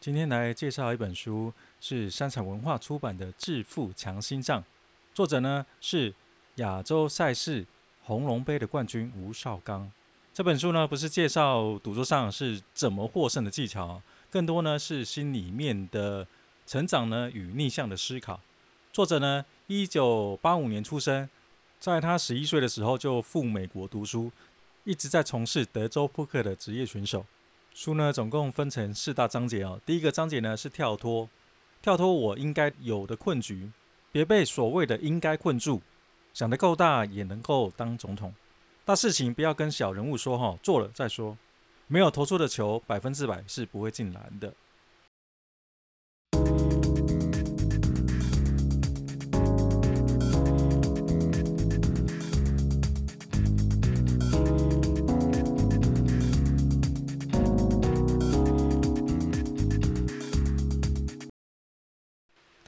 今天来介绍一本书，是三彩文化出版的《致富强心脏》，作者呢是亚洲赛事红龙杯的冠军吴少刚。这本书呢不是介绍赌桌上是怎么获胜的技巧，更多呢是心里面的成长呢与逆向的思考。作者呢一九八五年出生，在他十一岁的时候就赴美国读书，一直在从事德州扑克的职业选手。书呢，总共分成四大章节哦。第一个章节呢是跳脱，跳脱我应该有的困局，别被所谓的应该困住。想得够大，也能够当总统。大事情不要跟小人物说哈，做了再说。没有投出的球，百分之百是不会进篮的。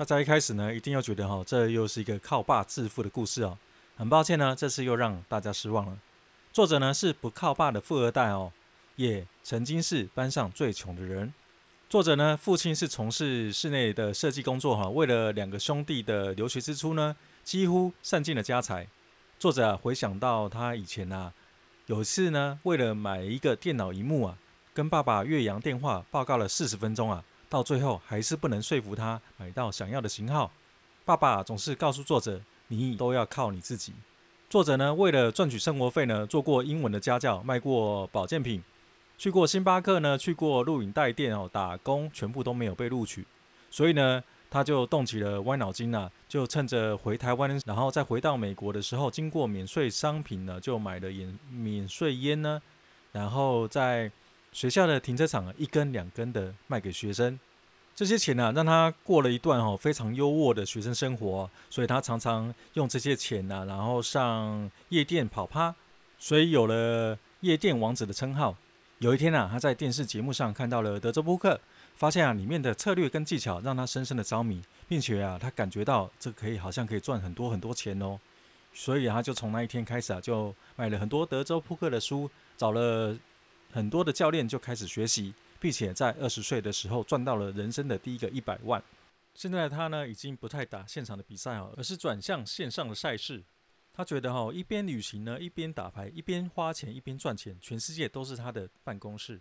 大家一开始呢，一定要觉得哈，这又是一个靠爸致富的故事哦。很抱歉呢，这次又让大家失望了。作者呢是不靠爸的富二代哦，也曾经是班上最穷的人。作者呢，父亲是从事室内的设计工作哈，为了两个兄弟的留学支出呢，几乎散尽了家财。作者啊，回想到他以前啊，有一次呢，为了买一个电脑荧幕啊，跟爸爸越洋电话报告了四十分钟啊。到最后还是不能说服他买到想要的型号。爸爸总是告诉作者：“你都要靠你自己。”作者呢，为了赚取生活费呢，做过英文的家教，卖过保健品，去过星巴克呢，去过录影带店哦打工，全部都没有被录取。所以呢，他就动起了歪脑筋啊，就趁着回台湾，然后再回到美国的时候，经过免税商品呢，就买了免免税烟呢，然后在。学校的停车场，一根两根的卖给学生，这些钱呢、让他过了一段哦非常优渥的学生生活，所以他常常用这些钱呢、然后上夜店跑趴，所以有了夜店王子的称号。有一天啊，他在电视节目上看到了德州扑克，发现啊里面的策略跟技巧让他深深的着迷，并且啊他感觉到这可以好像可以赚很多很多钱哦，所以他就从那一天开始啊，就买了很多德州扑克的书，找了。很多的教练就开始学习，并且在二十岁的时候赚到了人生的第一个一百万。现在他呢，已经不太打现场的比赛哦，而是转向线上的赛事。他觉得哈，一边旅行呢，一边打牌，一边花钱，一边赚钱，全世界都是他的办公室。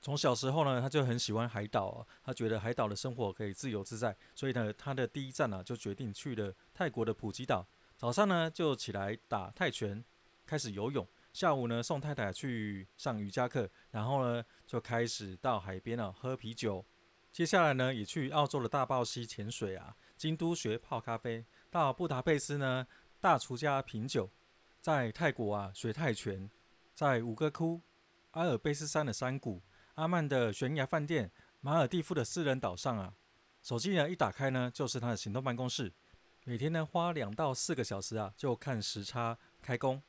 从小时候呢，他就很喜欢海岛哦，他觉得海岛的生活可以自由自在，所以呢，他的第一站呢，就决定去了泰国的普吉岛。早上呢，就起来打泰拳，开始游泳。下午呢，送太太去上瑜伽课，然后呢，就开始到海边啊喝啤酒。接下来呢，也去澳洲的大堡溪潜水啊，京都学泡咖啡，到布达佩斯呢大厨家品酒，在泰国啊学泰拳，在吴哥窟、阿尔卑斯山的山谷、阿曼的悬崖饭店、马尔地夫的私人岛上啊，手机呢一打开呢，就是他的行动办公室，每天呢花两到四个小时啊，就看时差开工。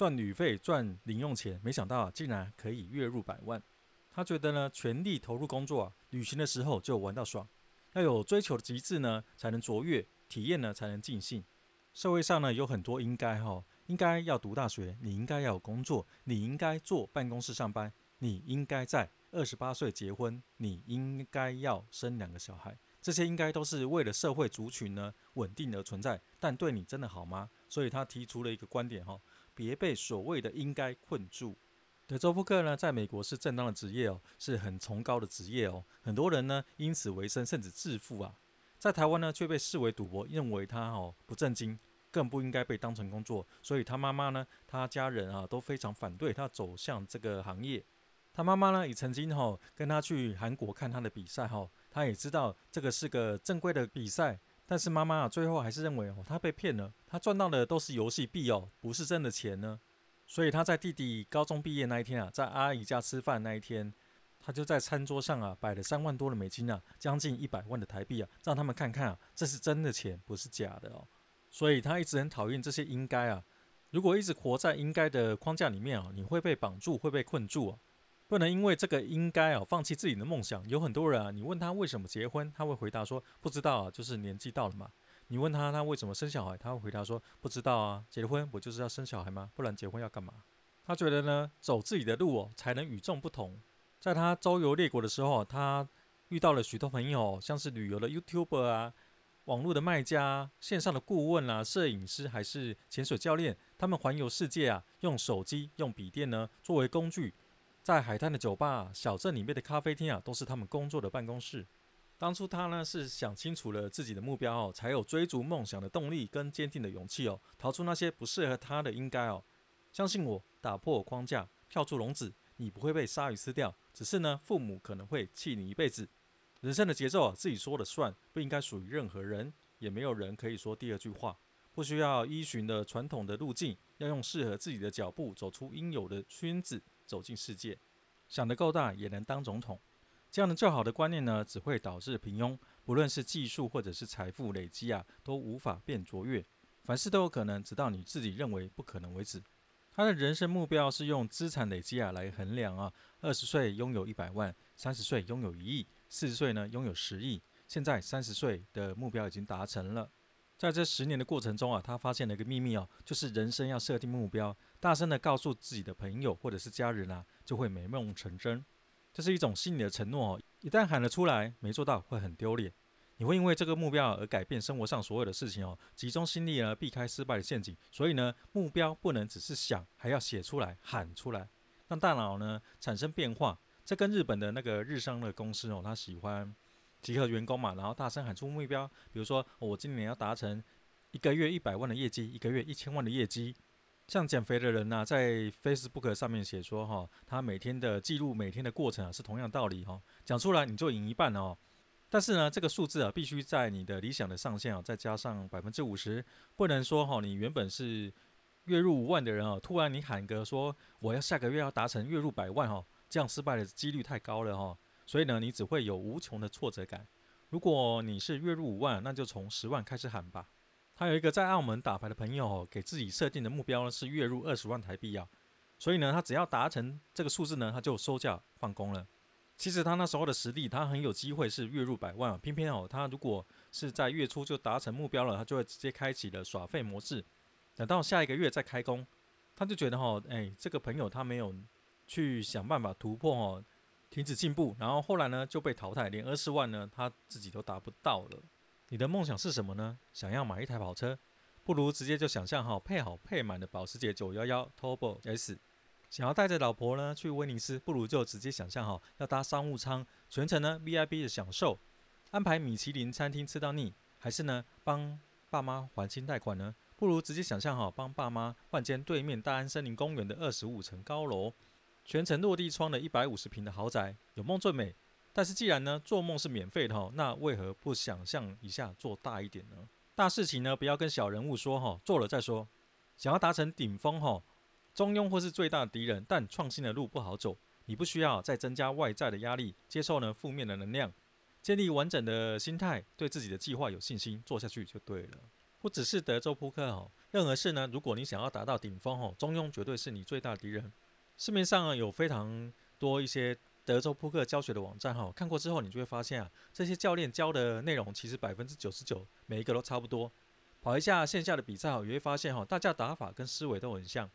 赚旅费，赚零用钱，没想到啊，竟然可以月入百万。他觉得呢，全力投入工作啊，旅行的时候就玩到爽。要有追求的极致呢，才能卓越；体验呢，才能尽兴。社会上呢，有很多应该哈，应该要读大学，你应该要有工作，你应该坐办公室上班，你应该在二十八岁结婚，你应该要生两个小孩。这些应该都是为了社会族群呢稳定而存在，但对你真的好吗？所以他提出了一个观点哈。别被所谓的应该困住。德州扑克呢，在美国是正当的职业哦，是很崇高的职业哦。很多人呢因此为生，甚至致富啊。在台湾呢，却被视为赌博，认为他哦不正经，更不应该被当成工作。所以他妈妈呢，他家人啊都非常反对他走向这个行业。他妈妈呢也曾经哈跟他去韩国看他的比赛哈，他也知道这个是个正规的比赛。但是妈妈啊，最后还是认为哦，他被骗了，他赚到的都是游戏币哦，不是真的钱呢。所以他在弟弟高中毕业那一天啊，在阿姨家吃饭那一天，他就在餐桌上啊摆了三万多的美金啊，将近一百万的台币啊，让他们看看啊，这是真的钱，不是假的哦。所以他一直很讨厌这些应该啊，如果一直活在应该的框架里面啊，你会被绑住，会被困住啊。不能因为这个应该啊，放弃自己的梦想。有很多人啊，你问他为什么结婚，他会回答说不知道啊，就是年纪到了嘛。你问他他为什么生小孩，他会回答说不知道啊，结婚不就是要生小孩吗？不然结婚要干嘛？他觉得呢，走自己的路哦，才能与众不同。在他周游列国的时候，他遇到了许多朋友，像是旅游的 YouTuber 啊。网络的卖家、线上的顾问啊、摄影师还是潜水教练，他们环游世界啊，用手机、用笔电呢作为工具，在海滩的酒吧、小镇里面的咖啡厅啊，都是他们工作的办公室。当初他呢是想清楚了自己的目标哦，才有追逐梦想的动力跟坚定的勇气哦，逃出那些不适合他的应该哦。相信我，打破框架，跳出笼子，你不会被鲨鱼吃掉，只是呢，父母可能会气你一辈子。人生的节奏啊，自己说了算，不应该属于任何人，也没有人可以说第二句话。不需要依循的传统的路径，要用适合自己的脚步，走出应有的圈子，走进世界。想得够大，也能当总统。这样的较好的观念呢，只会导致平庸。不论是技术或者是财富累积啊，都无法变卓越。凡事都有可能，直到你自己认为不可能为止。他的人生目标是用资产累积啊来衡量啊。二十岁拥有一百万，三十岁拥有一亿。四十岁呢，拥有十亿。现在三十岁的目标已经达成了。在这十年的过程中啊，他发现了一个秘密哦，就是人生要设定目标，大声的告诉自己的朋友或者是家人啊，就会美梦成真。这是一种心理的承诺哦，一旦喊了出来，没做到会很丢脸。你会因为这个目标而改变生活上所有的事情哦，集中心力呢，避开失败的陷阱。所以呢，目标不能只是想，还要写出来，喊出来，让大脑呢产生变化。这跟日本的那个日商的公司哦，他喜欢集合员工嘛，然后大声喊出目标，比如说我今年要达成一个月一百万的业绩，一个月一千万的业绩。像减肥的人呐、啊，在 Facebook 上面写说哈，他每天的记录，每天的过程啊，是同样道理哈，讲出来你就赢一半哦。但是呢，这个数字啊，必须在你的理想的上限啊，再加上百分之五十，不能说哈，你原本是月入五万的人啊，突然你喊个说我要下个月要达成月入百万哈。这样失败的几率太高了哈，所以呢，你只会有无穷的挫折感。如果你是月入五万，那就从十万开始喊吧。他有一个在澳门打牌的朋友，给自己设定的目标呢是月入二十万台币啊，所以呢，他只要达成这个数字呢，他就收假放工了。其实他那时候的实力，他很有机会是月入百万啊。偏偏哦，他如果是在月初就达成目标了，他就会直接开启了耍废模式，等到下一个月再开工，他就觉得哈，哎，这个朋友他没有。去想办法突破哦，停止进步，然后后来呢就被淘汰，连二十万呢他自己都达不到了。你的梦想是什么呢？想要买一台跑车，不如直接就想象哈配好配满的保时捷911 Turbo S。想要带着老婆呢去威尼斯，不如就直接想象哈要搭商务舱，全程呢 VIP 的享受，安排米其林餐厅吃到腻，还是呢帮爸妈还清贷款呢？不如直接想象哈帮爸妈换间对面大安森林公园的二十五层高楼。全程落地窗的一百五十平的豪宅，有梦最美。但是既然呢，做梦是免费的哈，那为何不想象一下做大一点呢？大事情呢，不要跟小人物说哈，做了再说。想要达成顶峰哈，中庸或是最大的敌人，但创新的路不好走。你不需要再增加外在的压力，接受呢负面的能量，建立完整的心态，对自己的计划有信心，做下去就对了。不只是德州扑克哦，任何事呢，如果你想要达到顶峰哦，中庸绝对是你最大的敌人。市面上有非常多一些德州扑克教学的网站哈，看过之后你就会发现啊，这些教练教的内容其实百分之九十九每一个都差不多。跑一下线下的比赛哈，也会发现哈，大家打法跟思维都很像。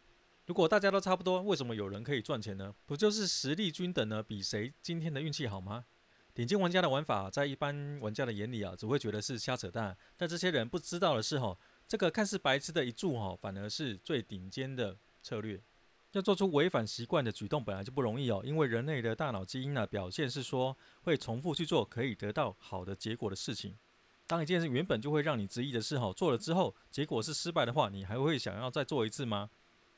如果大家都差不多，为什么有人可以赚钱呢？不就是实力均等呢？比谁今天的运气好吗？顶尖玩家的玩法在一般玩家的眼里啊，只会觉得是瞎扯淡。但这些人不知道的是哈，这个看似白痴的一注哈，反而是最顶尖的策略。要做出违反习惯的举动本来就不容易哦，因为人类的大脑基因呢，表现是说会重复去做可以得到好的结果的事情。当一件事原本就会让你质疑的事哈，做了之后结果是失败的话，你还会想要再做一次吗？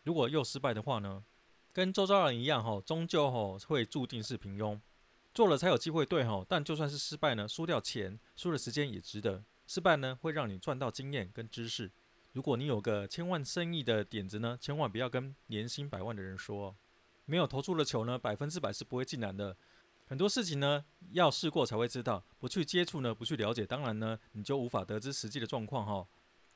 如果又失败的话呢？跟周遭人一样哈，终究哈会注定是平庸。做了才有机会对哈，但就算是失败呢，输掉钱、输了时间也值得。失败呢会让你赚到经验跟知识。如果你有个千万生意的点子呢，千万不要跟年薪百万的人说。没有投出的球呢，百分之百是不会进篮的。很多事情呢，要试过才会知道，不去接触呢，不去了解，当然呢，你就无法得知实际的状况哈。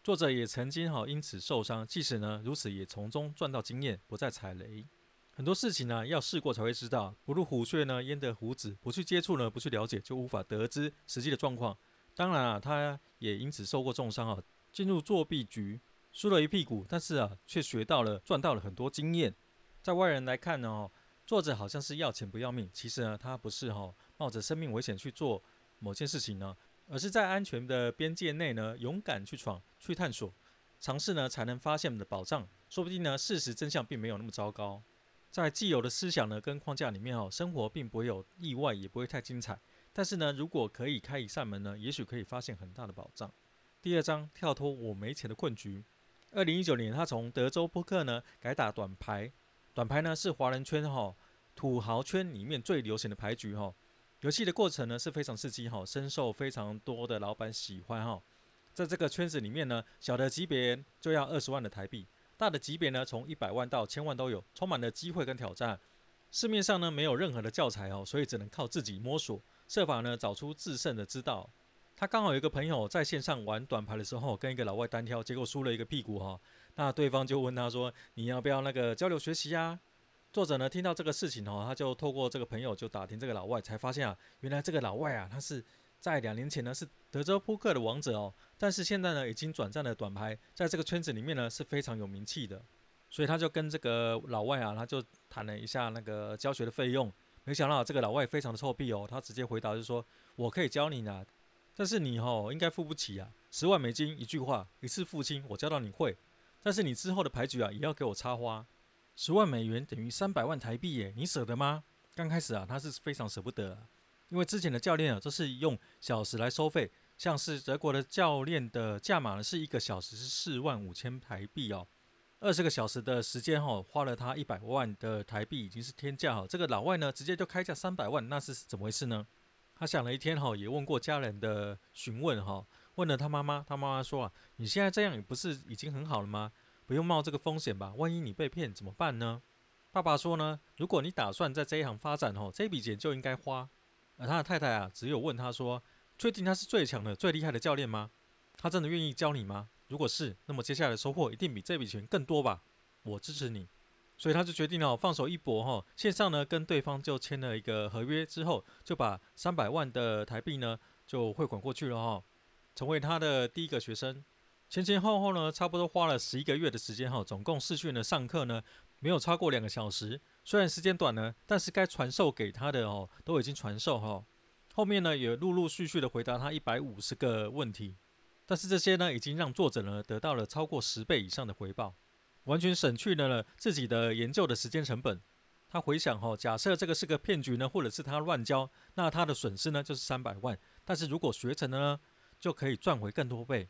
作者也曾经哈因此受伤，即使呢如此，也从中赚到经验，不再踩雷。很多事情呢，要试过才会知道，不入虎穴呢，焉得虎子？不去接触呢，不去了解，就无法得知实际的状况。当然啊，他也因此受过重伤啊。进入作弊局，输了一屁股，但是啊，却学到了、赚到了很多经验。在外人来看呢，哦，作者好像是要钱不要命。其实呢，他不是哈，冒着生命危险去做某件事情呢，而是在安全的边界内呢，勇敢去闯、去探索、尝试呢，才能发现的宝藏。说不定呢，事实真相并没有那么糟糕。在既有的思想呢跟框架里面哦，生活并不会有意外，也不会太精彩。但是呢，如果可以开一扇门呢，也许可以发现很大的宝藏。第二章，跳脱我没钱的困局。二零一九年，他从德州扑克呢改打短牌。短牌呢是华人圈哈、土豪圈里面最流行的牌局哈、游戏的过程呢是非常刺激哈、深受非常多的老板喜欢哈、在这个圈子里面呢，小的级别就要二十万的台币，大的级别呢从一百万到千万都有，充满了机会跟挑战。市面上呢没有任何的教材哦，所以只能靠自己摸索，设法呢找出制胜的之道。他刚好有一个朋友在线上玩短牌的时候，跟一个老外单挑，结果输了一个屁股哈。那对方就问他说：“你要不要那个交流学习呀？”作者呢听到这个事情哈，他就透过这个朋友就打听这个老外，才发现啊，原来这个老外啊，他是在两年前呢是德州扑克的王者哦，但是现在呢已经转战了短牌，在这个圈子里面呢是非常有名气的。所以他就跟这个老外啊，他就谈了一下那个教学的费用，没想到这个老外非常的臭屁哦，他直接回答就是说：“我可以教你呢。”但是你吼应该付不起啊，十万美金一句话，一次付清，我教到你会。但是你之后的牌局啊，也要给我插花。十万美元等于三百万台币耶，你舍得吗？刚开始啊，他是非常舍不得，因为之前的教练啊都是用小时来收费，像是德国的教练的价码呢是一个小时是四万五千台币哦，二十个小时的时间哈，花了他一百万的台币已经是天价哈。这个老外呢直接就开价三百万，那是怎么回事呢？他想了一天哈，也问过家人的询问哈，问了他妈妈，他妈妈说啊，你现在这样也不是已经很好了吗？不用冒这个风险吧？万一你被骗怎么办呢？爸爸说呢，如果你打算在这一行发展哈，这笔钱就应该花。而他的太太啊，只有问他说，确定他是最强的、最厉害的教练吗？他真的愿意教你吗？如果是，那么接下来的收获一定比这笔钱更多吧？我支持你。所以他就决定了放手一搏哈，线上呢跟对方就签了一个合约之后，就把三百万的台币呢就汇款过去了哈，成为他的第一个学生。前前后后呢差不多花了十一个月的时间哈，总共试训的上课呢没有超过两个小时。虽然时间短呢，但是该传授给他的哦都已经传授哈。后面呢也陆陆续续的回答他一百五十个问题，但是这些呢已经让作者呢得到了超过十倍以上的回报。完全省去了呢自己的研究的时间成本。他回想哈，假设这个是个骗局呢，或者是他乱教，那他的损失呢就是三百万。但是如果学成了呢，就可以赚回更多倍。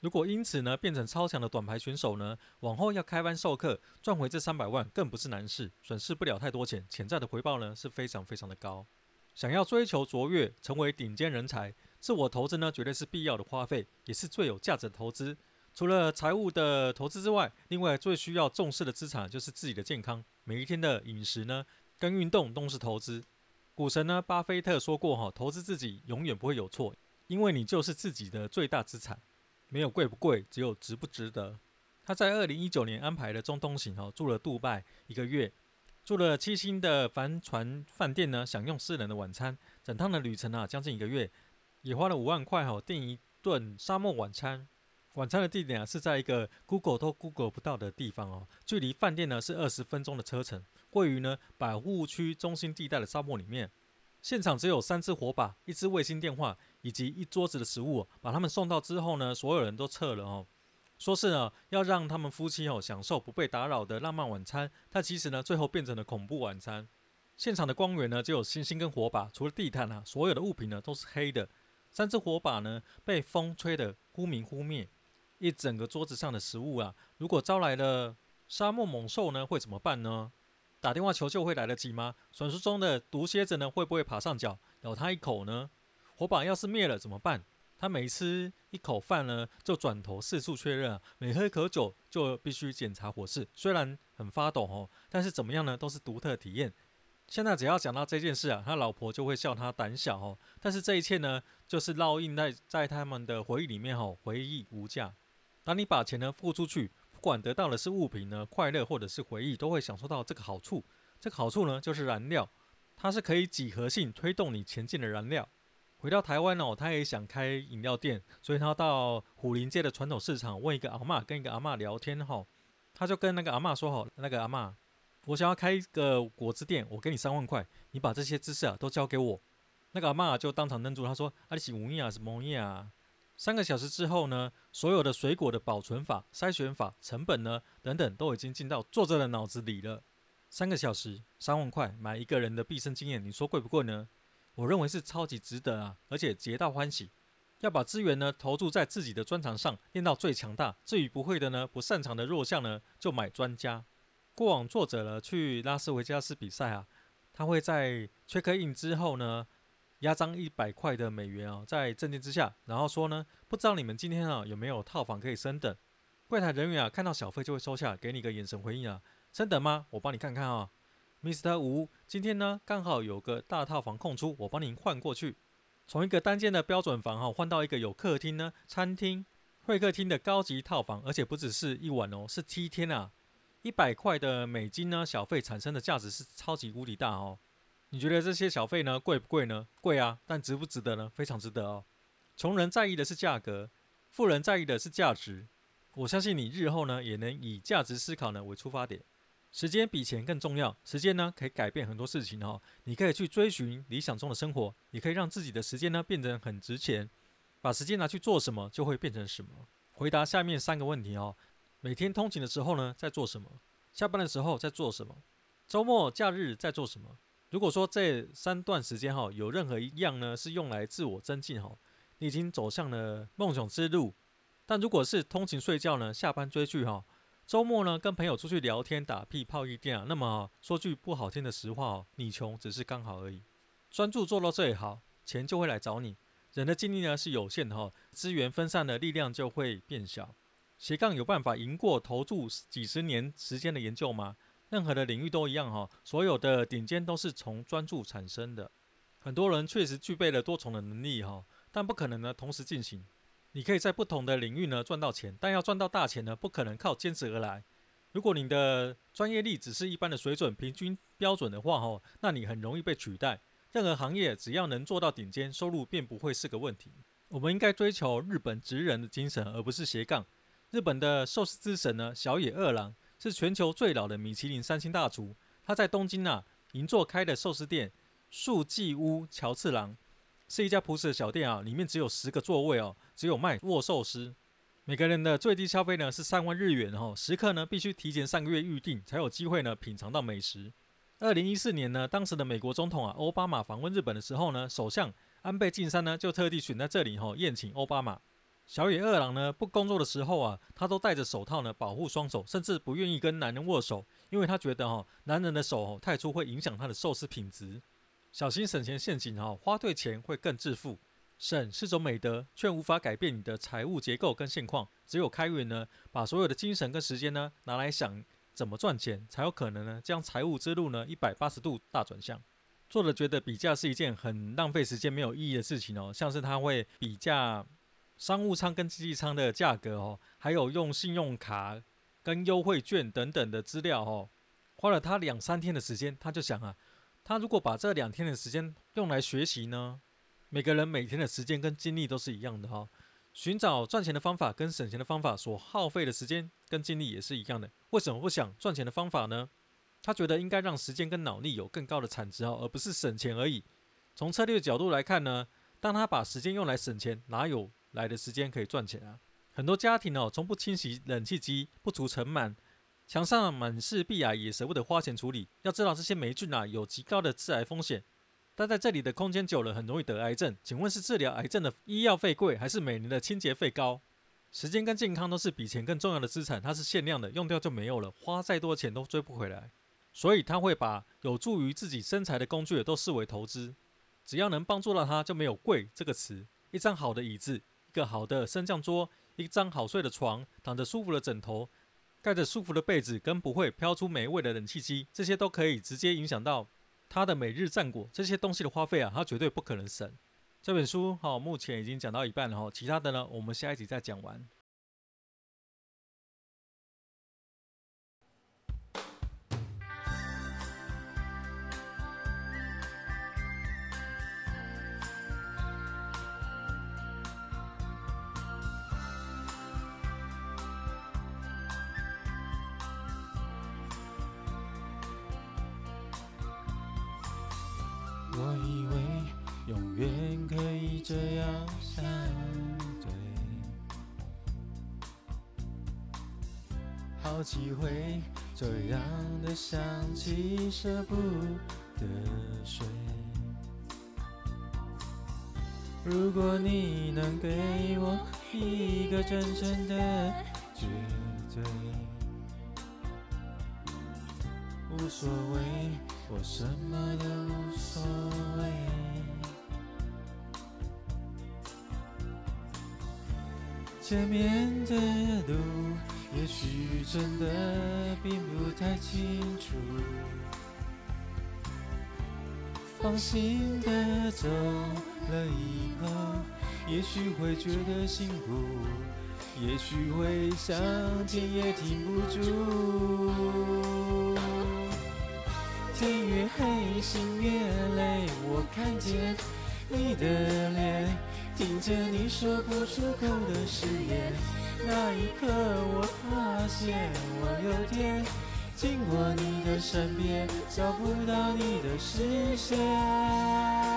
如果因此呢变成超强的短牌选手呢，往后要开班授课，赚回这三百万更不是难事，损失不了太多钱，潜在的回报呢是非常非常的高。想要追求卓越，成为顶尖人才，自我投资呢绝对是必要的花费，也是最有价值的投资。除了财务的投资之外，另外最需要重视的资产就是自己的健康。每一天的饮食呢，跟运动都是投资。股神呢，巴菲特说过哈，投资自己永远不会有错，因为你就是自己的最大资产。没有贵不贵，只有值不值得。他在二零一九年安排了中东行哈，住了杜拜一个月，住了七星的帆船饭店呢，享用私人的晚餐。整趟的旅程啊，将近一个月，也花了五万块哈，订一顿沙漠晚餐。晚餐的地点啊，是在一个 Google 都 Google 不到的地方哦，距离饭店呢是二十分钟的车程，位于呢百户区中心地带的沙漠里面。现场只有三支火把、一支卫星电话以及一桌子的食物。把他们送到之后呢，所有人都撤了哦，说是呢要让他们夫妻哦享受不被打扰的浪漫晚餐，但其实呢最后变成了恐怖晚餐。现场的光源呢只有星星跟火把，除了地毯啊，所有的物品呢都是黑的。三支火把呢被风吹得忽明忽灭。一整个桌子上的食物啊，如果招来了沙漠猛兽呢，会怎么办呢？打电话求救会来得及吗？传说中的毒蝎子呢，会不会爬上脚咬他一口呢？火把要是灭了怎么办？他每吃一口饭呢，就转头四处确认啊，每喝一口酒就必须检查火势。虽然很发抖哦，但是怎么样呢，都是独特体验。现在只要讲到这件事啊，他老婆就会笑他胆小哦。但是这一切呢，就是烙印在在他们的回忆里面哦，回忆无价。当你把钱呢付出去，不管得到的是物品呢、快乐或者是回忆，都会享受到这个好处。这个好处呢，就是燃料，它是可以几何性推动你前进的燃料。回到台湾哦，他也想开饮料店，所以他到虎林街的传统市场问一个阿嬷，跟一个阿嬷聊天哈，他就跟那个阿嬷说好，那个阿嬷，我想要开一个果汁店，我给你三万块，你把这些知识啊都交给我。那个阿嬷就当场愣住，她说：“啊，你是无影啊，是蒙影啊？”三个小时之后呢，所有的水果的保存法、筛选法、成本呢等等，都已经进到作者的脑子里了。三个小时，三万块买一个人的毕生经验，你说贵不贵呢？我认为是超级值得啊，而且皆大欢喜。要把资源呢投注在自己的专长上，练到最强大。至于不会的呢，不擅长的弱项呢，就买专家。过往作者呢去拉斯维加斯比赛啊，他会在 check in 之后呢。押张一百块的美元啊，在证件之下，然后说呢，不知道你们今天啊有没有套房可以升等？柜台人员啊看到小费就会收下，给你个眼神回应啊，升等吗？我帮你看看啊，Mr. 吴，今天呢刚好有个大套房空出，我帮您换过去。从一个单间的标准房哈换到一个有客厅呢、餐厅、会客厅的高级套房，而且不只是一晚哦，是七天啊，一百块的美金呢小费产生的价值是超级无敌大哦。你觉得这些小费呢贵不贵呢？贵啊，但值不值得呢？非常值得哦。穷人在意的是价格，富人在意的是价值。我相信你日后呢也能以价值思考呢为出发点。时间比钱更重要，时间呢可以改变很多事情哦。你可以去追寻理想中的生活，你可以让自己的时间呢变得很值钱。把时间拿去做什么，就会变成什么。回答下面三个问题哦。每天通勤的时候呢在做什么？下班的时候在做什么？周末假日在做什么？如果说这三段时间哈，有任何一样呢是用来自我增进哈，你已经走向了梦想之路。但如果是通勤睡觉呢，下班追剧哈，周末呢跟朋友出去聊天打屁泡一电啊，那么说句不好听的实话哦，你穷只是刚好而已。专注做到最好，钱就会来找你。人的精力呢是有限的哈，资源分散的力量就会变小。斜杠有办法赢过投注几十年时间的研究吗？任何的领域都一样哈，所有的顶尖都是从专注产生的。很多人确实具备了多重的能力哈，但不可能呢同时进行。你可以在不同的领域呢赚到钱，但要赚到大钱呢，不可能靠坚持而来。如果你的专业力只是一般的水准、平均标准的话哈，那你很容易被取代。任何行业只要能做到顶尖，收入便不会是个问题。我们应该追求日本职人的精神，而不是斜杠。日本的寿司之神呢，小野二郎。是全球最老的米其林三星大厨，他在东京啊银座开的寿司店素伎屋乔次郎，是一家朴实的小店啊，里面只有十个座位哦，只有卖握寿司。每个人的最低消费呢是三万日元哦，食客呢必须提前三个月预定才有机会呢品尝到美食。二零一四年呢，当时的美国总统啊奥巴马访问日本的时候呢，首相安倍晋三呢就特地选在这里哈宴请奥巴马。小野二郎呢，不工作的时候啊，他都戴着手套呢，保护双手，甚至不愿意跟男人握手，因为他觉得哈、哦，男人的手、太粗会影响他的寿司品质。小心省钱陷阱、哦，花对钱会更致富。省是种美德，却无法改变你的财务结构跟现况。只有开源呢，把所有的精神跟时间呢，拿来想怎么赚钱，才有可能呢，将财务之路呢，一百八十度大转向。作者觉得比价是一件很浪费时间、没有意义的事情哦，像是他会比价。商务舱跟经济舱的价格哦，还有用信用卡跟优惠券等等的资料哦，花了他两三天的时间，他就想啊，他如果把这两天的时间用来学习呢，每个人每天的时间跟精力都是一样的哈，寻找赚钱的方法跟省钱的方法所耗费的时间跟精力也是一样的，为什么不想赚钱的方法呢？他觉得应该让时间跟脑力有更高的产值哦，而不是省钱而已。从策略角度来看呢，当他把时间用来省钱，哪有？来的时间可以赚钱啊！很多家庭哦，从不清洗冷气机，不除尘螨，墙上满是壁癌，也舍不得花钱处理。要知道这些霉菌啊，有极高的致癌风险。待在这里的空间久了，很容易得癌症。请问是治疗癌症的医药费贵，还是每年的清洁费高？时间跟健康都是比钱更重要的资产，它是限量的，用掉就没有了，花再多钱都追不回来。所以他会把有助于自己生财的工具都视为投资，只要能帮助到他，就没有贵这个词。一张好的椅子。一个好的升降桌，一张好睡的床，躺着舒服的枕头，盖着舒服的被子，跟不会飘出霉味的冷气机，这些都可以直接影响到他的每日战果。这些东西的花费啊，他绝对不可能省。这本书好，目前已经讲到一半了哈，其他的呢，我们下一集再讲完。好几回这样的想起，舍不得睡。如果你能给我一个真正的绝对，无所谓，我什么都无所谓。前面的路，也许真的并不太清楚。放心的走了以后，也许会觉得辛苦，也许会想停也停不住。天越黑，心越累，我看见你的脸，听着你说不出口的誓言。那一刻，我发现我有点。经过你的身边，找不到你的视线。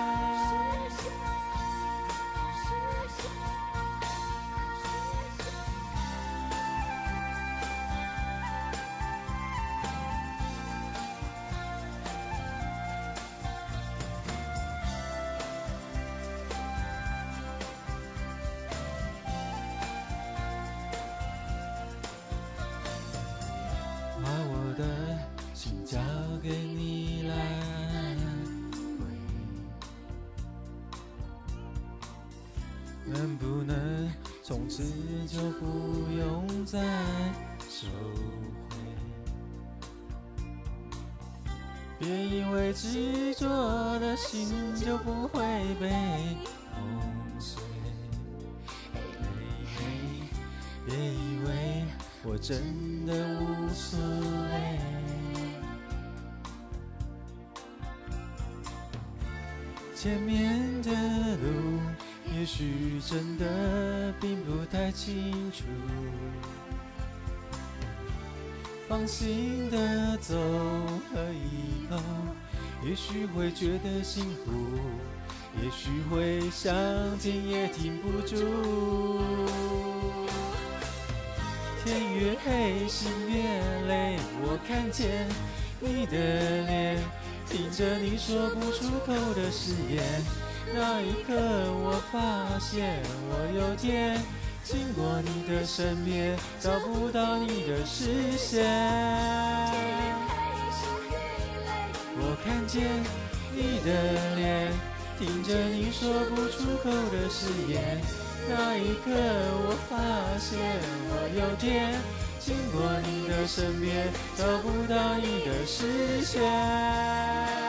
能不能从此就不用再收回？别以为执着的心就不会被碰碎，别以为我真的无所谓。前面的路，也许真的并不太清楚。放心的走了以后，也许会觉得辛苦，也许会想停也停不住。天越黑，心越累，我看见你的脸。听着你说不出口的誓言，那一刻我发现我有点经过你的身边，找不到你的视线。我看见你的脸，听着你说不出口的誓言，那一刻我发现我有点。经过你的身边，找不到你的视线。